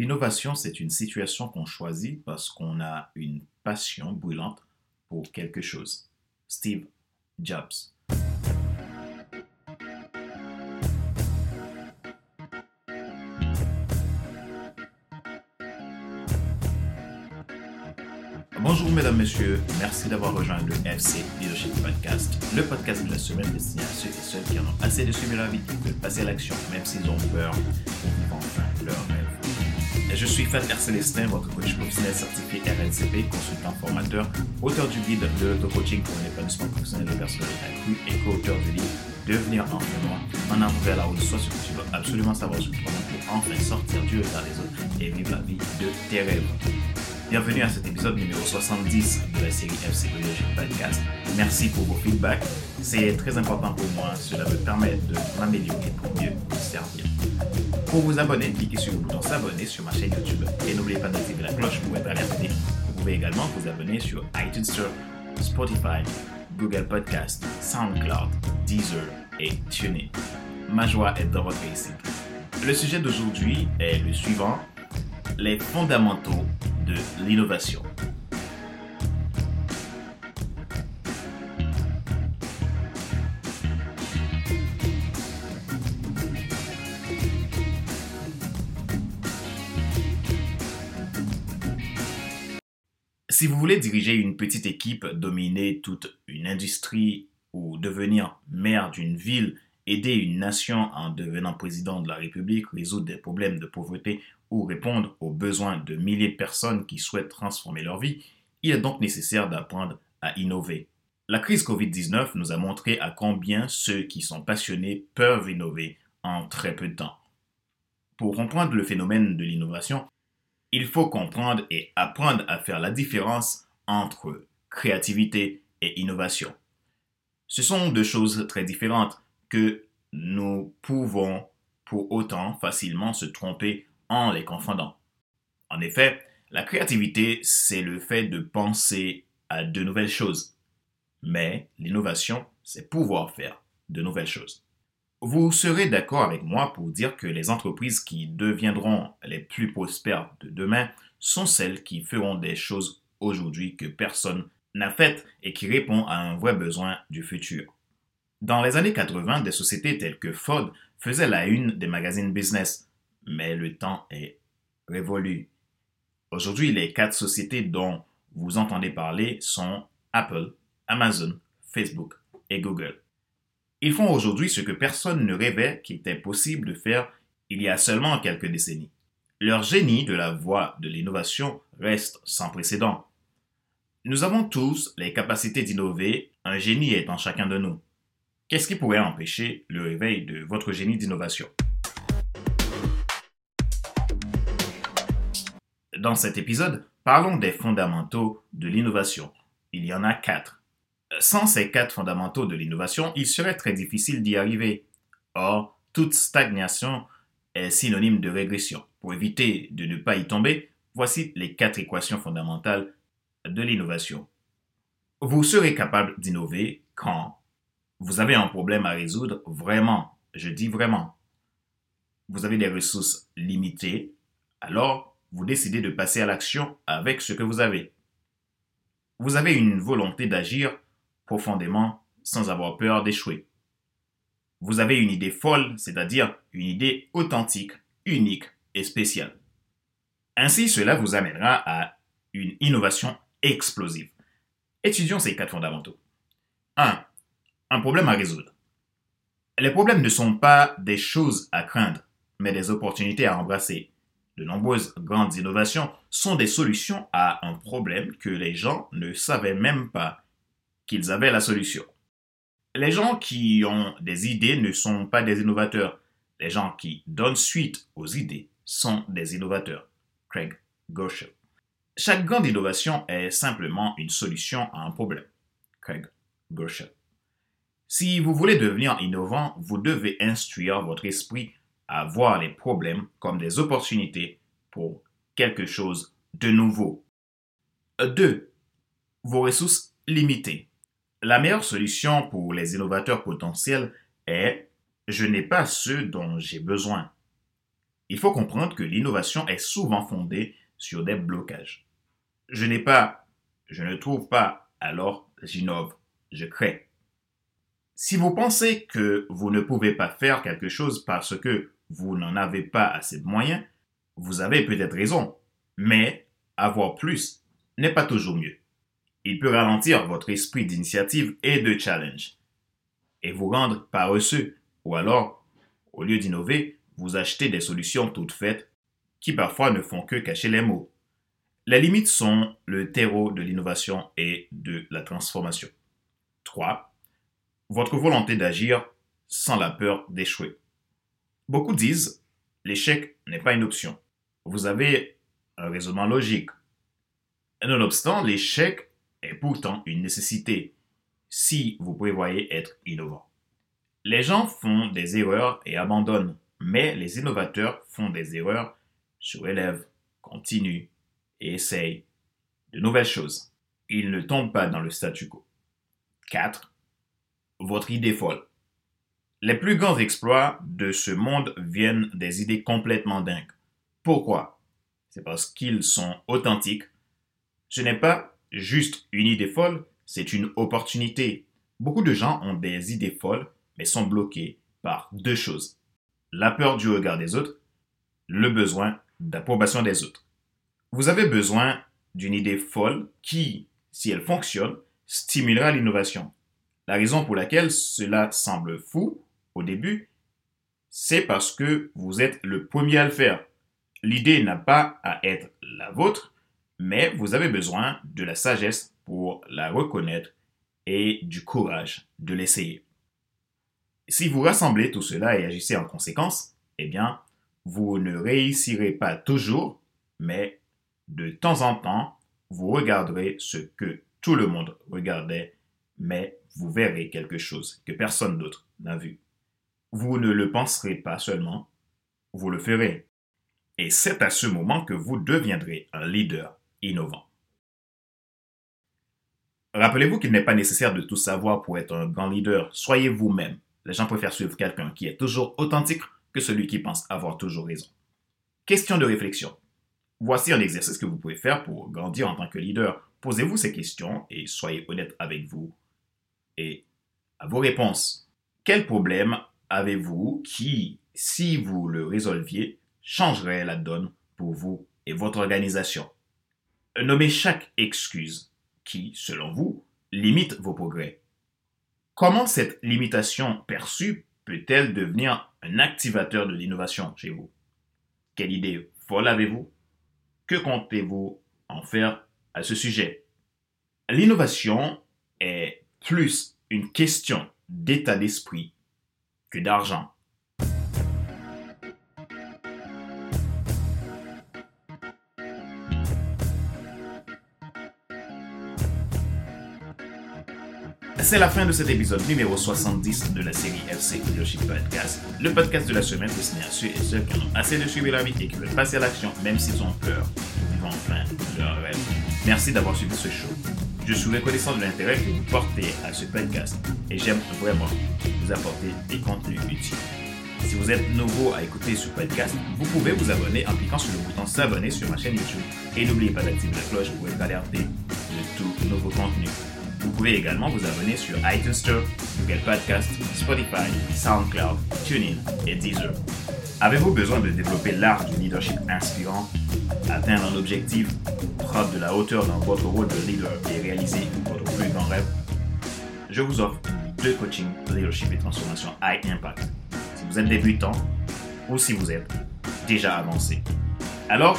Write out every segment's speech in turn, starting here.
L'innovation, c'est une situation qu'on choisit parce qu'on a une passion brûlante pour quelque chose. Steve Jobs. Bonjour mesdames, messieurs, merci d'avoir rejoint le FC Leadership Podcast, le podcast de la semaine destiné à ceux et celles qui en ont assez de suivre la vie, de passer à l'action, même s'ils ont peur, pour vivre enfin leur rêve. Je suis Fater Célestin, votre coach professionnel certifié RNCP, consultant formateur, auteur du guide de l'auto-coaching pour l'épanouissement professionnel des personnes accrues et co-auteur du livre Devenir enfin moi, en avant vers la haute soit ce que tu dois absolument savoir sur toi pour enfin sortir du regard des autres et vivre la vie de tes rêves. Bienvenue à cet épisode numéro 70 de la série FC Biologique Podcast. Merci pour vos feedbacks. C'est très important pour moi. Cela me permet de m'améliorer pour mieux servir. Pour vous abonner, cliquez sur le bouton s'abonner sur ma chaîne YouTube et n'oubliez pas d'activer la cloche pour être alerté. Vous pouvez également vous abonner sur iTunes Store, Spotify, Google Podcast, SoundCloud, Deezer et TuneIn. Ma joie est dans votre réussite. Le sujet d'aujourd'hui est le suivant les fondamentaux de l'innovation. Si vous voulez diriger une petite équipe, dominer toute une industrie ou devenir maire d'une ville, aider une nation en devenant président de la République, résoudre des problèmes de pauvreté ou répondre aux besoins de milliers de personnes qui souhaitent transformer leur vie, il est donc nécessaire d'apprendre à innover. La crise Covid-19 nous a montré à combien ceux qui sont passionnés peuvent innover en très peu de temps. Pour comprendre le phénomène de l'innovation, il faut comprendre et apprendre à faire la différence entre créativité et innovation. Ce sont deux choses très différentes que nous pouvons pour autant facilement se tromper en les confondant. En effet, la créativité, c'est le fait de penser à de nouvelles choses. Mais l'innovation, c'est pouvoir faire de nouvelles choses. Vous serez d'accord avec moi pour dire que les entreprises qui deviendront les plus prospères de demain sont celles qui feront des choses aujourd'hui que personne n'a faites et qui répondent à un vrai besoin du futur. Dans les années 80, des sociétés telles que Ford faisaient la une des magazines business mais le temps est révolu. Aujourd'hui, les quatre sociétés dont vous entendez parler sont Apple, Amazon, Facebook et Google. Ils font aujourd'hui ce que personne ne rêvait qu'il était possible de faire il y a seulement quelques décennies. Leur génie de la voie de l'innovation reste sans précédent. Nous avons tous les capacités d'innover, un génie est en chacun de nous. Qu'est-ce qui pourrait empêcher le réveil de votre génie d'innovation? Dans cet épisode, parlons des fondamentaux de l'innovation. Il y en a quatre. Sans ces quatre fondamentaux de l'innovation, il serait très difficile d'y arriver. Or, toute stagnation est synonyme de régression. Pour éviter de ne pas y tomber, voici les quatre équations fondamentales de l'innovation. Vous serez capable d'innover quand vous avez un problème à résoudre vraiment, je dis vraiment. Vous avez des ressources limitées, alors vous décidez de passer à l'action avec ce que vous avez. Vous avez une volonté d'agir profondément sans avoir peur d'échouer. Vous avez une idée folle, c'est-à-dire une idée authentique, unique et spéciale. Ainsi, cela vous amènera à une innovation explosive. Étudions ces quatre fondamentaux. 1. Un problème à résoudre. Les problèmes ne sont pas des choses à craindre, mais des opportunités à embrasser. De nombreuses grandes innovations sont des solutions à un problème que les gens ne savaient même pas qu'ils avaient la solution. Les gens qui ont des idées ne sont pas des innovateurs. Les gens qui donnent suite aux idées sont des innovateurs. Craig Gosher. Chaque grande innovation est simplement une solution à un problème. Craig Gosher. Si vous voulez devenir innovant, vous devez instruire votre esprit à voir les problèmes comme des opportunités pour quelque chose de nouveau. 2. Vos ressources limitées. La meilleure solution pour les innovateurs potentiels est je n'ai pas ce dont j'ai besoin. il faut comprendre que l'innovation est souvent fondée sur des blocages. Je n'ai pas, je ne trouve pas, alors j'innove, je crée. Si vous pensez que vous ne pouvez pas faire quelque chose parce que vous n'en avez pas assez de moyens, vous avez peut-être raison, mais avoir plus n'est pas toujours mieux. Il peut ralentir votre esprit d'initiative et de challenge et vous rendre paresseux ou alors, au lieu d'innover, vous achetez des solutions toutes faites qui parfois ne font que cacher les mots. Les limites sont le terreau de l'innovation et de la transformation. 3. Votre volonté d'agir sans la peur d'échouer. Beaucoup disent l'échec n'est pas une option. Vous avez un raisonnement logique. Nonobstant, l'échec est pourtant une nécessité si vous prévoyez être innovant. Les gens font des erreurs et abandonnent, mais les innovateurs font des erreurs, se relèvent, continuent et essayent de nouvelles choses. Ils ne tombent pas dans le statu quo. 4. Votre idée folle. Les plus grands exploits de ce monde viennent des idées complètement dingues. Pourquoi? C'est parce qu'ils sont authentiques. Ce n'est pas juste une idée folle, c'est une opportunité. Beaucoup de gens ont des idées folles, mais sont bloqués par deux choses. La peur du regard des autres, le besoin d'approbation des autres. Vous avez besoin d'une idée folle qui, si elle fonctionne, stimulera l'innovation. La raison pour laquelle cela semble fou au début, c'est parce que vous êtes le premier à le faire. L'idée n'a pas à être la vôtre, mais vous avez besoin de la sagesse pour la reconnaître et du courage de l'essayer. Si vous rassemblez tout cela et agissez en conséquence, eh bien, vous ne réussirez pas toujours, mais de temps en temps, vous regarderez ce que tout le monde regardait, mais vous verrez quelque chose que personne d'autre n'a vu. Vous ne le penserez pas seulement, vous le ferez. Et c'est à ce moment que vous deviendrez un leader Rappelez-vous qu'il n'est pas nécessaire de tout savoir pour être un grand leader. Soyez vous-même. Les gens préfèrent suivre quelqu'un qui est toujours authentique que celui qui pense avoir toujours raison. Question de réflexion. Voici un exercice que vous pouvez faire pour grandir en tant que leader. Posez-vous ces questions et soyez honnête avec vous et à vos réponses. Quel problème avez-vous qui, si vous le résolviez, changerait la donne pour vous et votre organisation? Nommez chaque excuse qui, selon vous, limite vos progrès. Comment cette limitation perçue peut-elle devenir un activateur de l'innovation chez vous? Quelle idée folle avez-vous? Que comptez-vous en faire à ce sujet? L'innovation est plus une question d'état d'esprit que d'argent. C'est la fin de cet épisode numéro 70 de la série FC Leadership Podcast, le podcast de la semaine destiné à ceux et ceux qui en ont assez de suivre la vie et qui veulent passer à l'action même s'ils ont peur vivre enfin leur rêve. Merci d'avoir suivi ce show. Je suis reconnaissant de l'intérêt que vous portez à ce podcast et j'aime vraiment vous apporter des contenus utiles. Si vous êtes nouveau à écouter ce podcast, vous pouvez vous abonner en cliquant sur le bouton s'abonner sur ma chaîne YouTube et n'oubliez pas d'activer la cloche pour être alerté de tous nouveaux contenus. Vous pouvez également vous abonner sur iTunes Store, Google Podcast, Spotify, SoundCloud, TuneIn et Deezer. Avez-vous besoin de développer l'art du leadership inspirant, atteindre un objectif, prendre de la hauteur dans votre rôle de leader et réaliser votre plus grand rêve? Je vous offre deux coachings leadership et transformation high impact. Si vous êtes débutant ou si vous êtes déjà avancé. Alors,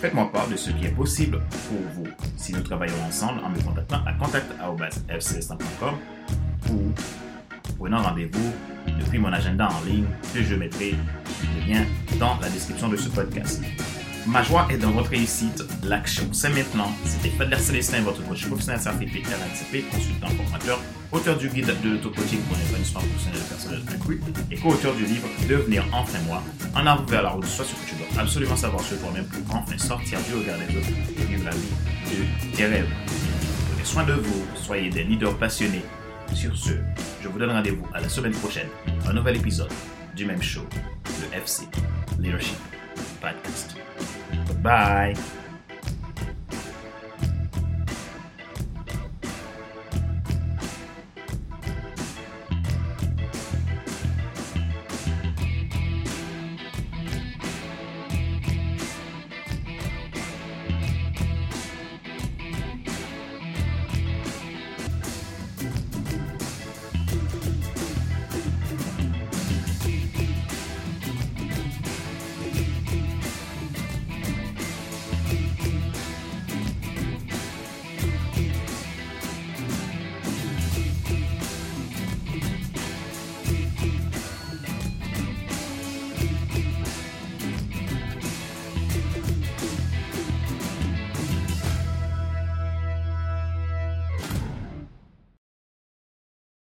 Faites-moi part de ce qui est possible pour vous si nous travaillons ensemble en me contactant à contact.fcs.com ou prenant rendez-vous depuis mon agenda en ligne que je mettrai le lien dans la description de ce podcast. Ma joie est dans votre réussite. L'action, c'est maintenant. C'était Fadler Célestin, votre coach professionnel certifié RNCP, consultant formateur, auteur du guide de l'auto-coaching pour l'épanouissement professionnel personnel accru et co-auteur du livre Devenir enfin moi, en avant vers la route, soit ce que tu dois absolument savoir sur toi-même pour enfin sortir du regard des autres et vivre la vie de tes rêves. Prenez soin de vous, soyez des leaders passionnés. Sur ce, je vous donne rendez-vous à la semaine prochaine, un nouvel épisode du même show, le FC Leadership podcast. Bye!